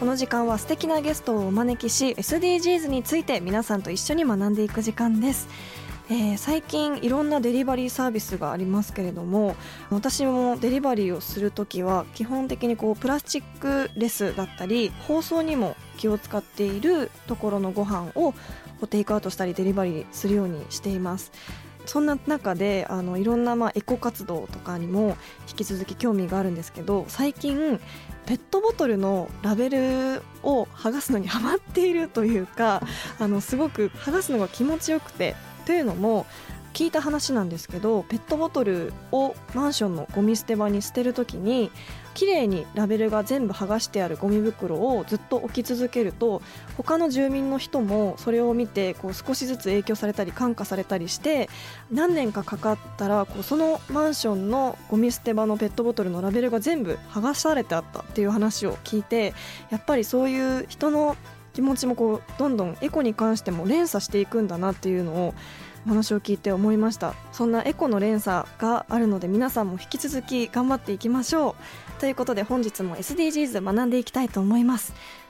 この時間は素敵なゲストをお招きし SDGs について皆さんと一緒に学んでいく時間です。えー最近いろんなデリバリーサービスがありますけれども私もデリバリーをするときは基本的にこうプラスチックレスだったり包装にも気を使っているところのご飯をテイクアウトしたりデリバリーするようにしています。そんな中であのいろんなまあエコ活動とかにも引き続き興味があるんですけど最近ペットボトルのラベルを剥がすのにハマっているというかあのすごく剥がすのが気持ちよくてというのも聞いた話なんですけどペットボトルをマンションのゴミ捨て場に捨てるときに綺麗にラベルが全部剥がしてあるゴミ袋をずっと置き続けると他の住民の人もそれを見てこう少しずつ影響されたり感化されたりして何年かかかったらこうそのマンションのゴミ捨て場のペットボトルのラベルが全部剥がされてあったっていう話を聞いてやっぱりそういう人の気持ちもこうどんどんエコに関しても連鎖していくんだなっていうのを話を聞いて思いました。そんなエコの連鎖があるので皆さんも引き続き頑張っていきましょう。ということで本日も SDGs 学んでいきたいと思います。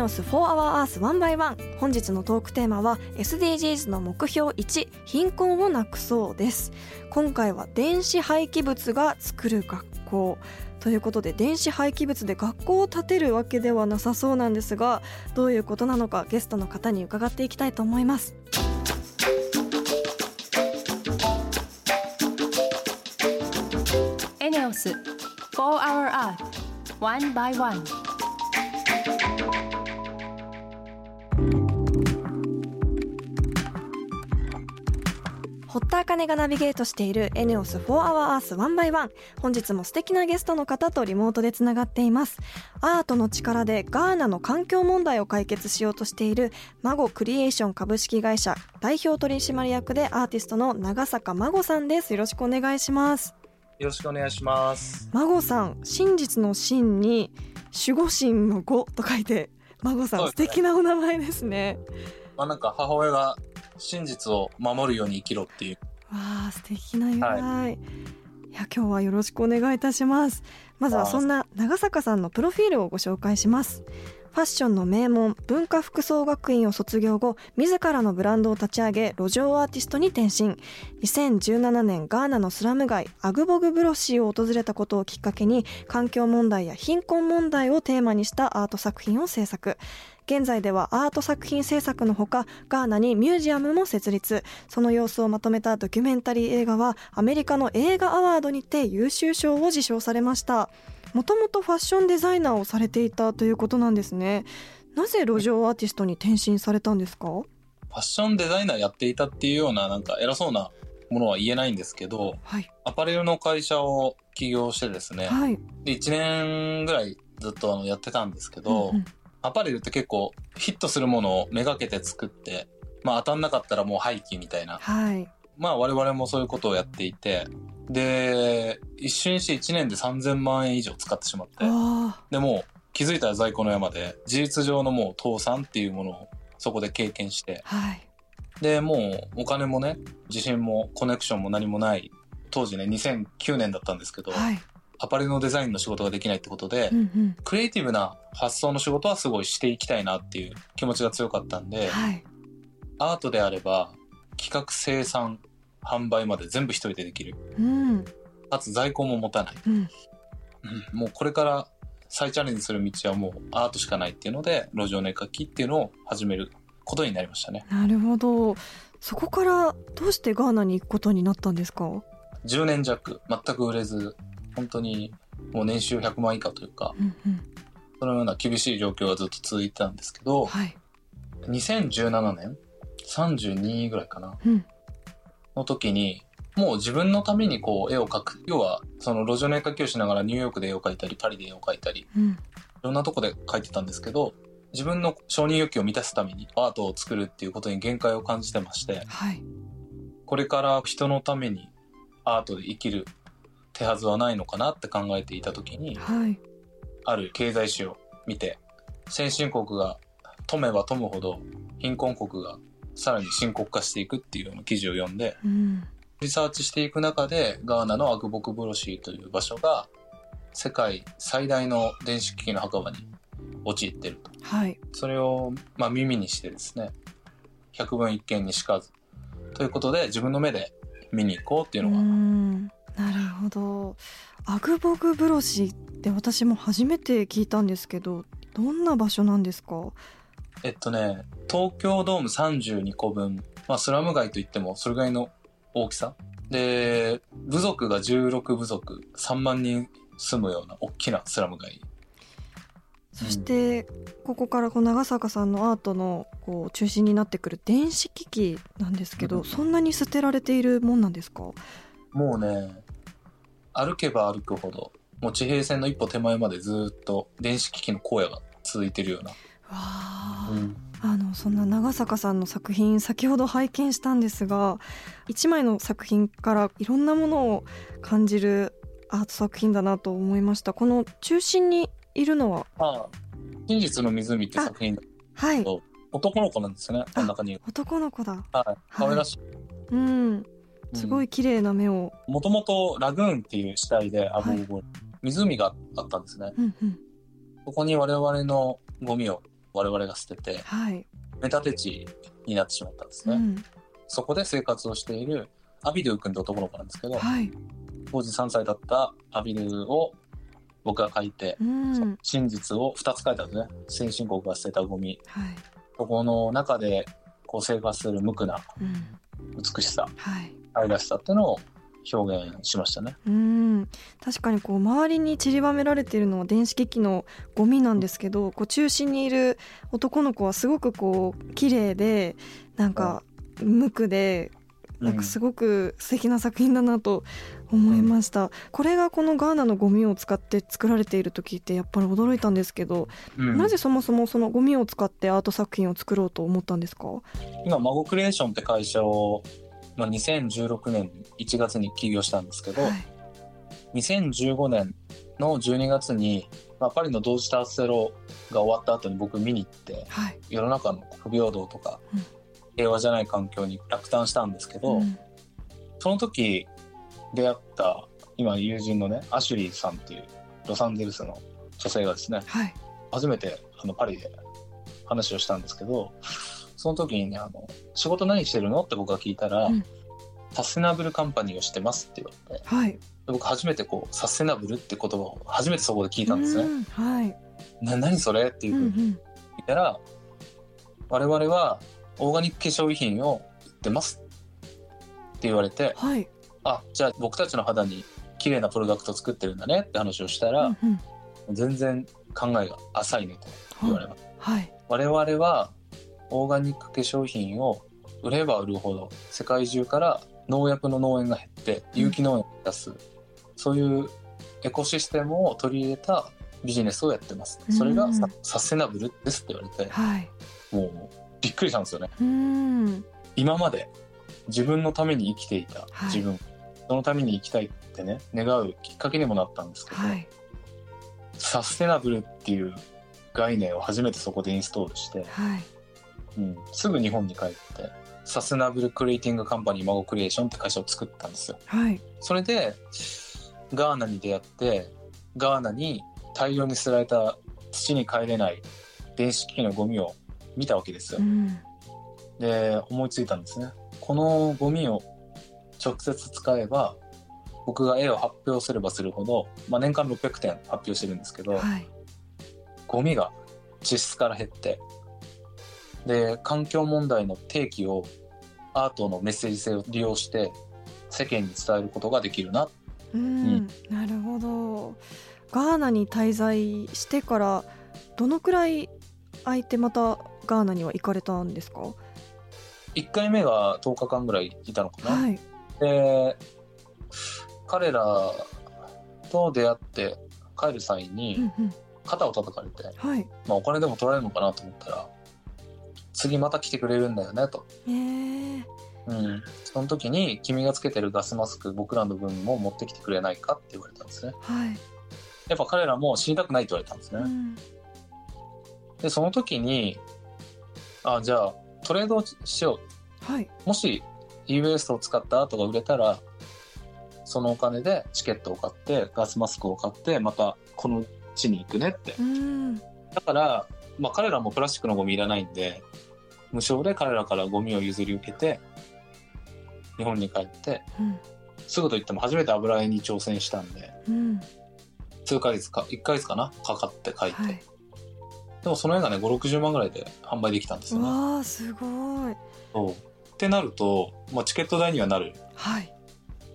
ネオス4 Hour Earth 1 by 1本日のトークテーマは SDGs の目標1貧困をなくそうです。今回は電子廃棄物が作る学校。ということで電子廃棄物で学校を建てるわけではなさそうなんですがどういうことなのかゲストの方に伺っていきたいと思います。エネオス4 Hour Earth One by One 堀田茜がナビゲートしているエネオス4 Hour Earth 1 by 1本日も素敵なゲストの方とリモートでつながっています。アートの力でガーナの環境問題を解決しようとしているマゴクリエーション株式会社代表取締役でアーティストの長坂マゴさんです。よろしくお願いします。よろしくお願いします。マゴさん真実の真に守護神の語と書いてマゴさんね。敵なお名前ですね。まあなんか母親が真実を守るように生きろっていう。わあ素敵な由来、い、や今日はよろしくお願いいたします。まずはそんな長坂さんのプロフィールをご紹介しますファッションの名門文化服装学院を卒業後自らのブランドを立ち上げ路上アーティストに転身。2017年ガーナのスラム街アグボグブロシーを訪れたことをきっかけに環境問題や貧困問題をテーマにしたアート作品を制作。現在ではアート作品制作のほかガーナにミュージアムも設立。その様子をまとめたドキュメンタリー映画はアメリカの映画アワードにて優秀賞を受賞されました。もともとファッションデザイナーをされていたということなんですね。なぜ路上アーティストに転身されたんですか？ファッションデザイナーやっていたっていうようななんか偉そうなものは言えないんですけど、はい。アパレルの会社を起業してですね、はい。で1年ぐらいずっとあのやってたんですけど、うんうん。アパレルって結構ヒットするものをめがけて作って、まあ当たんなかったらもう廃棄みたいな。はい。まあ我々もそういうことをやっていて、で、一瞬にして1年で3000万円以上使ってしまって、あでもう気づいたら在庫の山で、事実上のもう倒産っていうものをそこで経験して、はい。で、もうお金もね、自信もコネクションも何もない、当時ね、2009年だったんですけど、はい。アパレルのデザインの仕事ができないってことで、うんうん。クリエイティブな発想の仕事はすごいしていきたいなっていう気持ちが強かったんで、はい。アートであれば、企画生産、販売まで全部一人でできる。うんかつ在庫も持たない。うんうんもうこれから再チャレンジする道はもうアートしかないっていうので、路上の絵描きっていうのを始めることになりましたね。なるほどそこからどうしてガーナに行くことになったんですか？10年弱、全く売れず、本当にもう年収100万以下というか、うんうんそのような厳しい状況がずっと続いてたんですけど、はい2017年 ?32 ぐらいかなうんの時に、もう自分のためにこう絵を描く。要は、その路上の絵描きをしながらニューヨークで絵を描いたり、パリで絵を描いたり、いうん。ろんなとこで描いてたんですけど、自分の承認欲求を満たすためにアートを作るっていうことに限界を感じてまして、はい。これから人のためにアートで生きる手はずはないのかなって考えていた時に、はい。ある経済誌を見て、先進国が富めば富むほど貧困国がさらに深刻化していくっていうような記事を読んで、うんリサーチしていく中で、ガーナのアグボクブロシーという場所が、世界最大の電子機器の墓場に陥っていると。はいそれを、まあ、耳にしてですね、百聞一見にしかず。ということで、自分の目で見に行こうっていううのが、んなるほどアグボグブロシって私も初めて聞いたんですけどどんな場所なんですか？えっとね、東京ドーム32個分、まあ、スラム街といってもそれぐらいの大きさ。で、部族が16部族、3万人住むような大きなスラム街。そしてここからこう長坂さんのアートのこう中心になってくる電子機器なんですけど、うんそんなに捨てられているもんなんですか？もうね、歩けば歩くほど、もう地平線の一歩手前までずっと電子機器の荒野が続いてるような。わあ、うん。あのそんな長坂さんの作品先ほど拝見したんですが一枚の作品からいろんなものを感じるアート作品だなと思いました。この中心にいるのは？まあ、真実の湖って作品、はい。男の子なんですよね、真ん中に。男の子だ。はい。可愛らしい。うん。すごい綺麗な目を、もともとラグーンっていう死体で、アボーボ湖があったんですね。うんうん。そこに我々のゴミを我々が捨てて、はい、メタテ地になってしまったんですね。うん。そこで生活をしているアビドゥ君って男の子なんですけど、はい。当時3歳だったアビドゥを僕が書いて、うん。真実を2つ書いたんですね。先進国が捨てたゴミ。はい。そこの中でこう生活する無垢なうん。美しさ、はい。愛らしさっていうのを表現しましたね。うん。確かにこう周りに散りばめられているのは電子機器のゴミなんですけどこう中心にいる男の子はすごくこう綺麗でなんか無垢でなんかすごく素敵な作品だなと思いました、これがこのガーナのゴミを使って作られている時ってやっぱり驚いたんですけど、うん。なぜそもそもそのゴミを使ってアート作品を作ろうと思ったんですか？今、孫クリエーションって会社を、まあ、2016年1月に起業したんですけど、はい。2015年の12月に、まあ、パリの同時多発テロが終わった後に僕見に行ってはい。世の中の不平等とか、うん。平和じゃない環境に落胆したんですけど、うん。その時出会った今友人のねアシュリーさんっていうロサンゼルスの女性がですねはい。初めてあのパリで話をしたんですけどその時にねあの「仕事何してるの?」って僕が聞いたら、うん。サステナブルカンパニーをしてます」って言われてはい。で僕初めてこうサステナブルって言葉を初めてそこで聞いたんですね。うんはい。な何それっていううんうふうに聞いんたら、我々はオーガニック化粧品を売ってますって言われて、はい。あ、じゃあ僕たちの肌に綺麗なプロダクト作ってるんだねって話をしたら、うんうん。全然考えが浅いねと言われます。はい。我々はオーガニック化粧品を売れば売るほど世界中から農薬の農園が減って有機農園を出す、そういうエコシステムを取り入れたビジネスをやってます。それがサ,、うんサステナブルですって言われて、はい。もうびっくりしたんですよね。うん。今まで自分のために生きていたはい。自分、そのために生きたいってね、願うきっかけにもなったんですけど、はい。サステナブルっていう概念を初めてそこでインストールして、はいうん、すぐ日本に帰ってサステナブルクリエイティングカンパニーマゴクリエーションって会社を作ったんですよ。はい。それでガーナに出会ってガーナに大量に捨てられた土に帰れない電子機器のゴミを見たわけですよ。う。ん。で思いついたんですね。このゴミを直接使えば僕が絵を発表すればするほど、まあ、年間600点発表してるんですけど、はい。ゴミが地質から減ってで環境問題の提起をアートのメッセージ性を利用して世間に伝えることができるな。うん、なるほど。ガーナに滞在してからどのくらい空いてまたガーナには行かれたんですか？1回目が10日間ぐらいいたのかな、はい。で彼らと出会って帰る際うにんうん。肩を叩かれて、はい。まあ、お金でも取られるのかなと思ったら次また来てくれるんだよねと、えー、うん、その時に君がつけてるガスマスク僕らの分も持ってきてくれないかって言われたんですね。はい、やっぱ彼らも死にたくないって言われたんですね、うん。でその時にあじゃあトレードしよはい、うもし EWS を使ったアートが売れたらそのお金でチケットを買ってガスマスクを買ってまたこの地に行くねって。うん。だから、まあ、彼らもプラスチックのゴミいらないんで無償で彼らからゴミを譲り受けて日本に帰ってうん。すぐといっても初めて油絵に挑戦したんでうん。数ヶ月か1ヶ月かなかかって帰って、はい。でもその絵がね560万ぐらいで販売できたんですよね。わあすごい。そう。ってなると、まあ、チケット代にはなる。はい。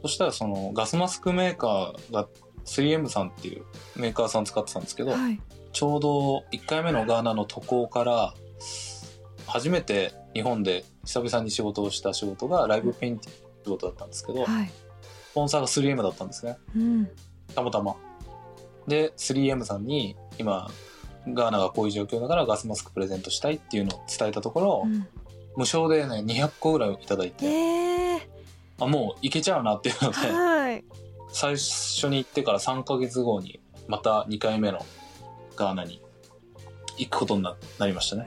そしたらそのガスマスクメーカーが 3M さんっていうメーカーさん使ってたんですけど、はい。ちょうど1回目のガーナの渡航から初めて日本で久々に仕事をした仕事がライブペインティングの仕事だったんですけど、はい。スポンサーが 3M だったんですね。うん。たまたま。で 3M さんに今ガーナがこういう状況だからガスマスクプレゼントしたいっていうのを伝えたところ、うん。無償でね200個ぐらいいただいて、えー、あもういけちゃうなっていうのではい。最初に行ってから3ヶ月後にまた2回目のガーナに行くことにななりましたね。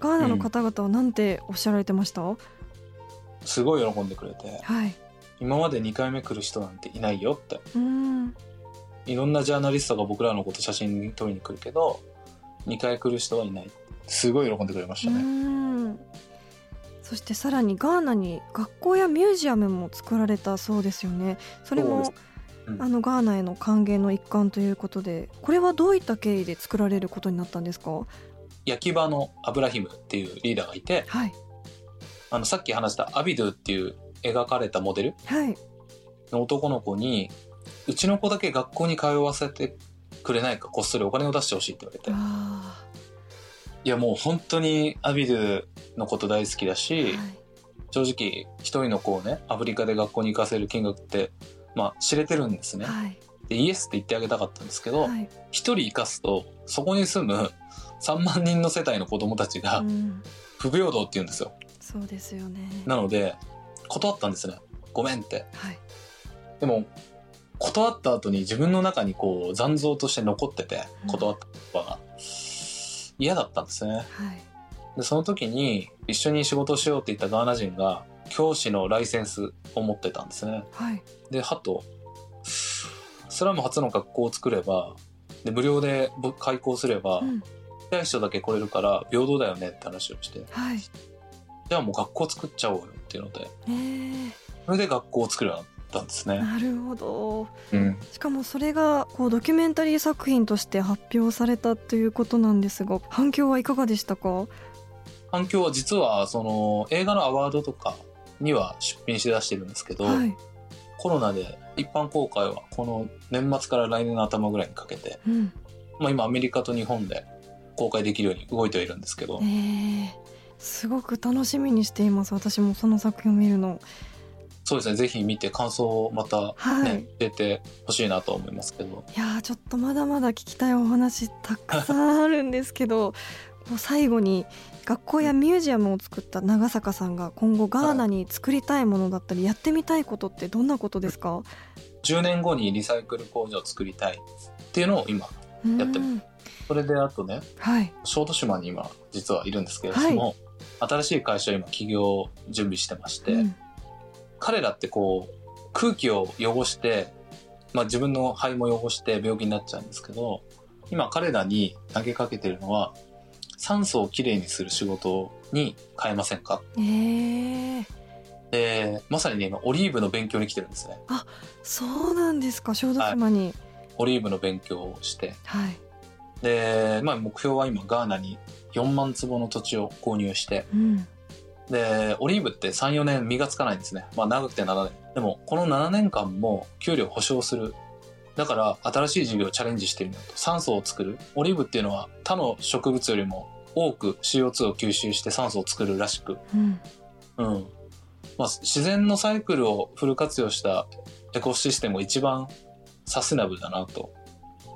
ガーナの方々は何ておっしゃられてました、すごい喜んでくれて。はい。今まで2回目来る人なんていないよって。うーん。いろんなジャーナリストが僕らのこと写真撮りに来るけど2回来る人はいない。すごい喜んでくれましうたね、そしてさらにガーナに学校やミュージアムも作られたそうですよね。それもあのガーナへの歓迎の一環ということでこれはどういった経緯で作られることになったんですか？焼き場のアブラヒムっていうリーダーがいてはい。あのさっき話したアビドゥっていう描かれたモデルはい。の男の子にうちの子だけ学校に通わせてくれないかこっそりお金を出してほしいって言われて。あいやもう本当にアビドゥのこと大好きだし、ーはい。正直一人の子をねアフリカで学校に行かせる金額ってまあ知れてるんですね、はい。でイエスって言ってあげたかったんですけどはい。一、人生かすとそこに住む3万人の世帯の子供たちがうん。不平等って言うんですよ。そうですよね。なので断ったんですね。ごめんって。はい。でも断った後に自分の中にこう残像として残っててうん。断った言葉が。嫌だったんですね。はい。でその時に一緒に仕事をしようって言ったガーナ人が教師のライセンスを持ってたんですね。はい。でハトスラム初の学校を作ればで無料でぶ開校すれば、うん。人だけ来れるから平等だよねって話をして。はい。じゃあもう学校作っちゃおうよっていうので。えー、それで学校を作るようになったんですね、なるほど。うん、しかもそれがこうドキュメンタリー作品として発表されたということなんですが反響はいかがでしたか？反響は実はその映画のアワードとかには出品し出してるんですけど、はい、コロナで一般公開はこの年末から来年の頭ぐらいにかけて、うん。まあ、今アメリカと日本で公開できるように動いてはいるんですけどえ、ー、すごく楽しみにしています。私もその作品を見るの。そうですね。ぜひ見て感想をまたね、はい。教えてほしいなと思いますけど。いやーちょっとまだまだ聞きたいお話たくさんあるんですけどもう最後に学校やミュージアムを作った長坂さんが今後ガーナに作りたいものだったりやってみたいことってどんなことですか？10年後にリサイクル工場を作りたいっっていうのを今やってうん。それであとねはい。小豆島に今実はいるんですけれども、新しい会社を今起業準備してまして、うん。彼らってこう空気を汚して、まあ、自分の肺も汚して病気になっちゃうんですけど今彼らに投げかけてるのは酸素をきれいにする仕事に変えませんか？えー、でまさにね今オリーブの勉強に来てるんですね。そうなんですか小豆島に。オリーブの勉強をして。はい、で、まあ、目標は今ガーナに4万坪の土地を購入して。うん。でオリーブって34年実がつかないんですね。まあ長くて7年。でもこの7年間も給料保証するだから新しい事業をチャレンジしてみようと酸素を作る。オリーブっていうのは他の植物よりも多く CO2 を吸収して酸素を作るらしく、うん。うん。まあ、自然のサイクルをフル活用したエコシステムが一番サステナブルだなと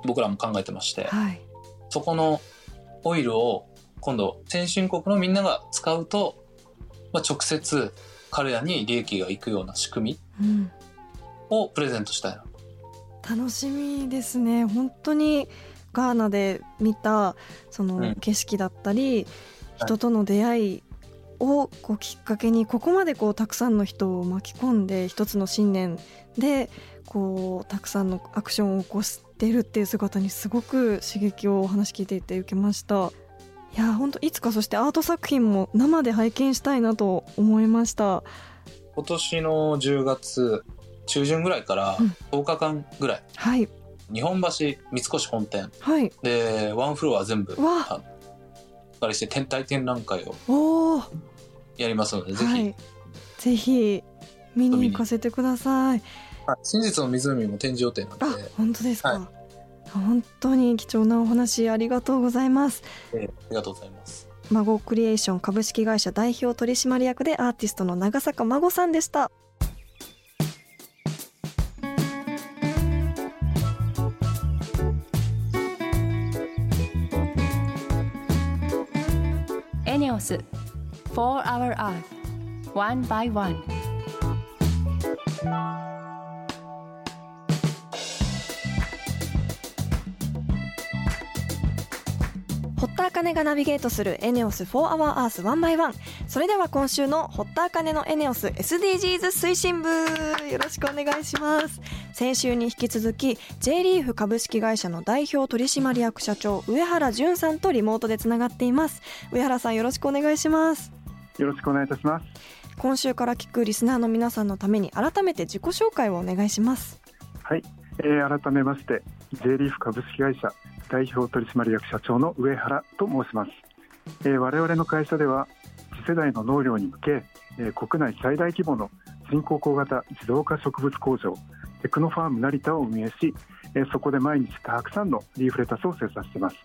僕らも考えてまして。はい。そこのオイルを今度先進国のみんなが使うと、まあ、直接彼らに利益がいくような仕組みうん。をプレゼントしたいな。楽しみですね。本当にガーナで見たそのうん。景色だったり、人との出会いをこうきっかけにここまでこうたくさんの人を巻き込んで一つの信念でこうたくさんのアクションを起こしてるっていう姿にすごく刺激をお話聞いていて受けました。いや本当いつかそしてアート作品も生で拝見したいなと思いました。今年の10月中旬ぐらいからうん。10日間ぐらい、はい。日本橋三越本店。はい。でワンフロア全部ありして天体展覧会をやりますので、ぜひ、はい、ぜひ見に行かせてください。はい真実の湖も展示予定なあので、、本当ですか。はい。本当に貴重なお話ありがとうございます。えーありがとうございます。孫クリエーション株式会社代表取締役でアーティストの長坂孫さんでした。ENEOS For Our Earth One by One. 堀田茜がナビゲートするエネオス4 Hour Earth 1 by 1それでは今週の堀田茜のエネオス SDGs 推進部。よろしくお願いします。先週に引き続き J リーフ株式会社の代表取締役社長上原淳さんとリモートでつながっています上原さんよろしくお願いしますよろしくお願いいたします。今週から聞くリスナーの皆さんのために改めて自己紹介をお願いしますはい、えー改めまして J リーフ株式会社代表取締役社長の上原と申します。えー我々の会社では次世代の農業に向け、えー国内最大規模の人工光型自動化植物工場テクノファーム成田を運営し、えーそこで毎日たくさんのリーフレタスを生産しています。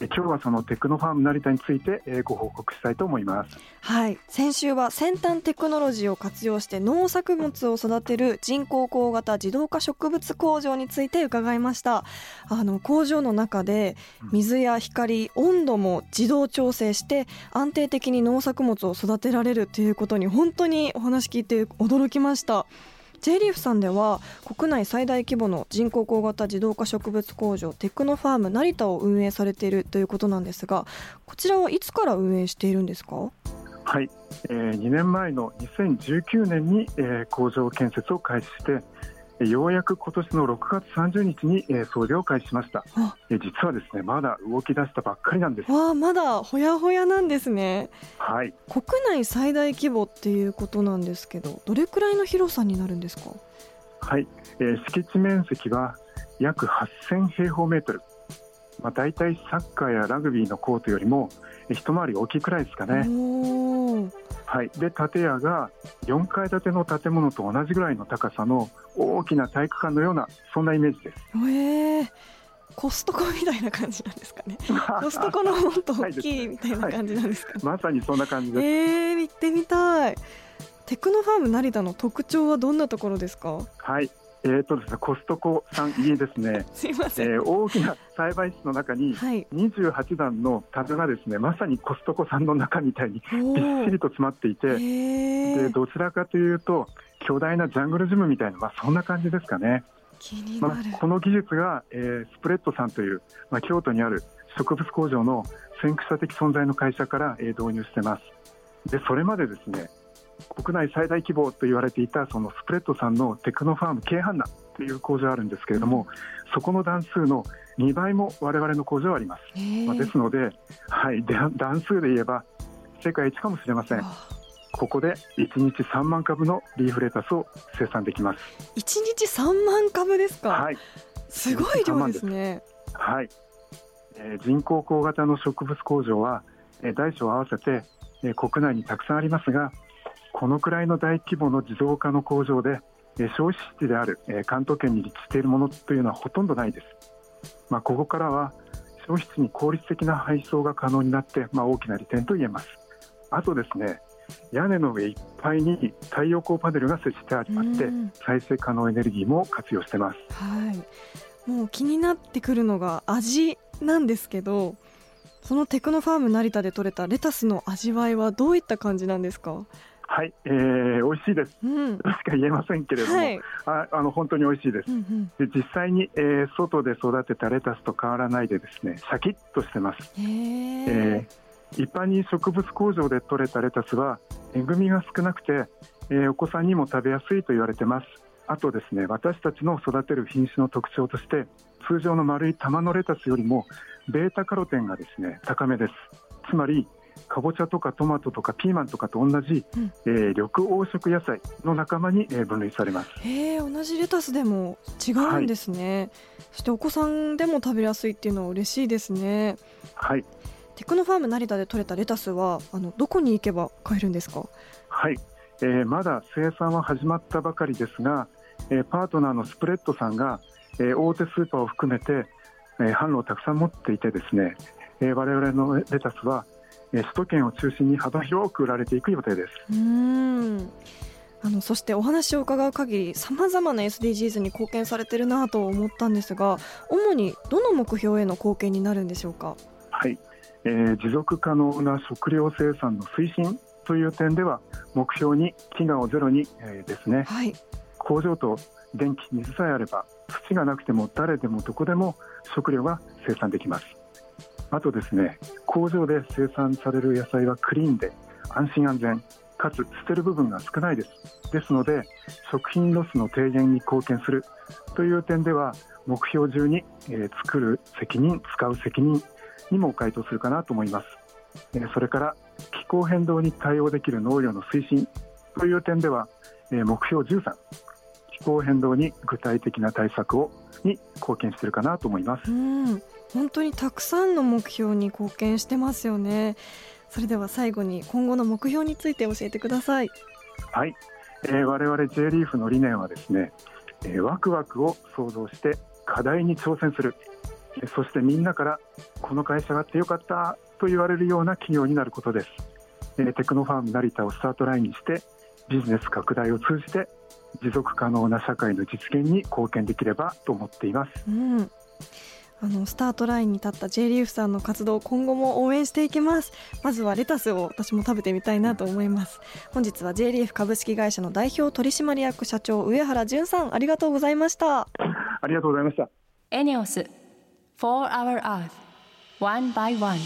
えー今日はそのテクノファーム成田について、えーご報告したいと思います。はい先週は先端テクノロジーを活用して農作物を育てる人工光型自動化植物工場について伺いましたあの工場の中で水や光温度も自動調整して安定的に農作物を育てられるということに本当にお話聞いて驚きました J リーフさんでは国内最大規模の人工光型自動化植物工場テクノファーム成田を運営されているということなんですがこちらはいつから運営しているんですか？はい、えー2年前の2019年に、えー工場建設を開始してようやく今年の6月30日に、えー操業を開始しました。あ、えー実はですねまだ動き出したばっかりなんです。わあまだほやほやなんですね。はい、国内最大規模っていうことなんですけどどれくらいの広さになるんですか？はい。えー敷地面積は約8000平方メートル。まあ、大体サッカーやラグビーのコートよりもえー一回り大きいくらいですかね、はい、で建屋が4階建ての建物と同じぐらいの高さの大きな体育館のようなそんなイメージです。え。ー、コストコみたいな感じなんですかね。コストコのもっと大きいみたいな感じなんですかね、まさにそんな感じです。えー、行ってみたい。テクノファーム成田の特徴はどんなところですか？はい。えーとですね、コストコさんいいですね、すいません、えー大きな栽培室の中にはい。28段の棚がですねまさにコストコさんの中みたいにおびっしーりと詰まっていて、えでー、どちらかというと巨大なジャングルジムみたいな、まあ、そんな感じですかね。気になる、まあ、この技術が、えー、スプレッドさんという、まあ、京都にある植物工場の先駆者的存在の会社から、えー、導入してます。でそれまでですね国内最大規模と言われていたそのスプレッドさんのテクノファーム京阪南という工場あるんですけれども、そこの段数の2倍も我々の工場あります、まあ、ですので、はい、段数で言えば世界一かもしれません。ここで1日3万株のリーフレタスを生産できます。1日3万株ですか？はい。すごい量ですね。はい、えー、人工光型の植物工場は、えー、大小合わせて、えー、国内にたくさんありますがこのくらいの大規模の自動化の工場で、えー、消費地である、えー、関東圏に立地しているものというのはほとんどないです、まあ、ここからは消費地に効率的な配送が可能になって、まあ、大きな利点と言えますあとですね屋根の上いっぱいに太陽光パネルが設置してありまして、再生可能エネルギーも活用してます。はい、もう気になってくるのが味なんですけど、そのテクノファーム成田で採れたレタスの味わいはどういった感じなんですか？はい、えー、美味しいです。うん、しか言えませんけれども、はい、ああの本当に美味しいです。うんうん、で実際に、えー、外で育てたレタスと変わらないでですね、シャキッとしてます。えー、一般に植物工場で採れたレタスはえぐみが少なくて、えー、お子さんにも食べやすいと言われてますあとですね私たちの育てる品種の特徴として通常の丸い玉のレタスよりもベータカロテンがですね高めですつまりかぼちゃとかトマトとかピーマンとかと同じ、うん、えー、緑黄色野菜の仲間に、えー、分類されます。へ同じレタスでも違うんですね、はい、そしてお子さんでも食べやすいっていうのは嬉しいですね。はい。テクノファーム成田で採れたレタスはあのどこに行けば買えるんですか？はい、えー、まだ生産は始まったばかりですが、えー、パートナーのスプレッドさんが、えー、大手スーパーを含めて、えー、販路をたくさん持っていてですね、えー、我々のレタスは、えー、首都圏を中心に幅広く売られていく予定です。うん。あのそしてお話を伺う限りさまざまな SDGs に貢献されてるなと思ったんですが主にどの目標への貢献になるんでしょうか？はい。えー、持続可能な食料生産の推進という点では目標に飢餓をゼロに、えー、ですね、はい、工場と電気水さえあれば土がなくても誰でもどこでも食料が生産できます。あとですね工場で生産される野菜はクリーンで安心安全かつ捨てる部分が少ないです。ですので食品ロスの低減に貢献するという点では目標中に、えー、作る責任使う責任にも該当するかなと思います。え。それから気候変動に対応できる農業の推進という点ではえ目標13気候変動に具体的な対策をに貢献しているかなと思います。本当にたくさんの目標に貢献してますよね。それでは最後に今後の目標について教えてください。はい、えー、我々 J リーフの理念はですね、えー、ワクワクを創造して課題に挑戦する。そしてみんなからこの会社があってよかったと言われるような企業になることです。テクノファーム成田をスタートラインにしてビジネス拡大を通じて持続可能な社会の実現に貢献できればと思っています、うん、あのスタートラインに立った J リーフさんの活動今後も応援していきます。まずはレタスを私も食べてみたいなと思います。本日は J リーフ株式会社の代表取締役社長上原淳さんありがとうございました。ありがとうございました。エネオス for our earth, one by one.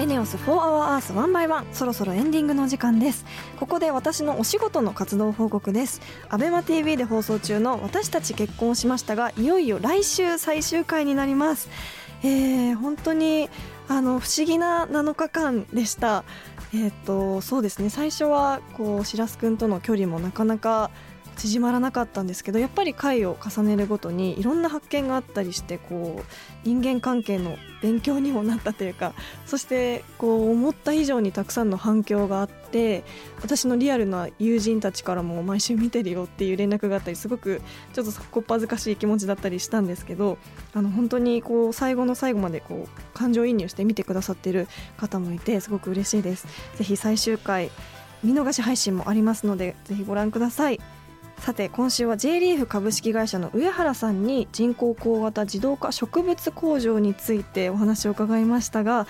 エネオス4 Hour Earth 1 by 1そろそろエンディングの時間です。ここで私のお仕事の活動報告です。アベマ t v で放送中の私たち結婚しましたがいよいよ来週最終回になります。えー、本当にあの不思議な7日間でした。えっ、とそうですね。最初はこう白洲君との距離もなかなか縮まらなかったんですけどやっぱり回を重ねるごとにいろんな発見があったりしてこう人間関係の勉強にもなったというか そしてこう思った以上にたくさんの反響があって私のリアルな友人たちからも毎週見てるよっていう連絡があったりすごくちょっとこっぱずかしい気持ちだったりしたんですけどあの本当にこう最後の最後までこう感情移入して見てくださってる方もいてすごく嬉しいです。ぜひ最終回見逃し配信もありますのでぜひご覧ください。さて今週は J リーフ株式会社の上原さんに人工光型自動化植物工場についてお話を伺いましたが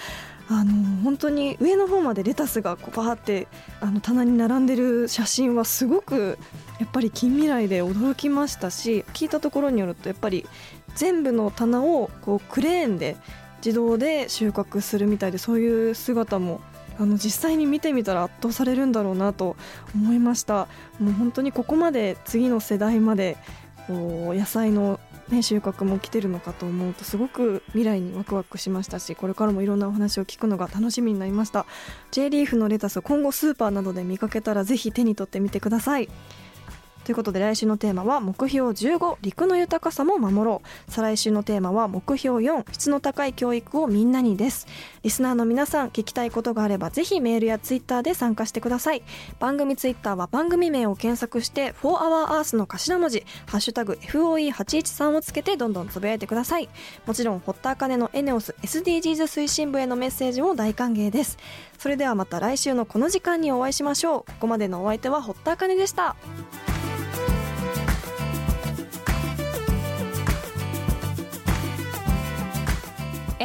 あの本当に上の方までレタスがこうバーってあの棚に並んでる写真はすごくやっぱり近未来で驚きましたし聞いたところによるとやっぱり全部の棚をこうクレーンで自動で収穫するみたいでそういう姿もあの実際に見てみたら圧倒されるんだろうなと思いました。もう本当にここまで次の世代までこう野菜の、ね、収穫も来てるのかと思うとすごく未来にワクワクしましたしこれからもいろんなお話を聞くのが楽しみになりました。J リーフのレタス今後スーパーなどで見かけたらぜひ手に取ってみてください。ということで来週のテーマは目標15陸の豊かさも守ろう。再来週のテーマは目標4質の高い教育をみんなにです。リスナーの皆さん聞きたいことがあればぜひメールやツイッターで参加してください。番組ツイッターは番組名を検索して「4HourEarth」の頭文字「ハッシュタグ #FOE813」をつけてどんどんつぶやいてください。もちろん堀田茜のエネオス SDGs 推進部へのメッセージも大歓迎です。それではまた来週のこの時間にお会いしましょう。ここまでのお相手は堀田茜でした。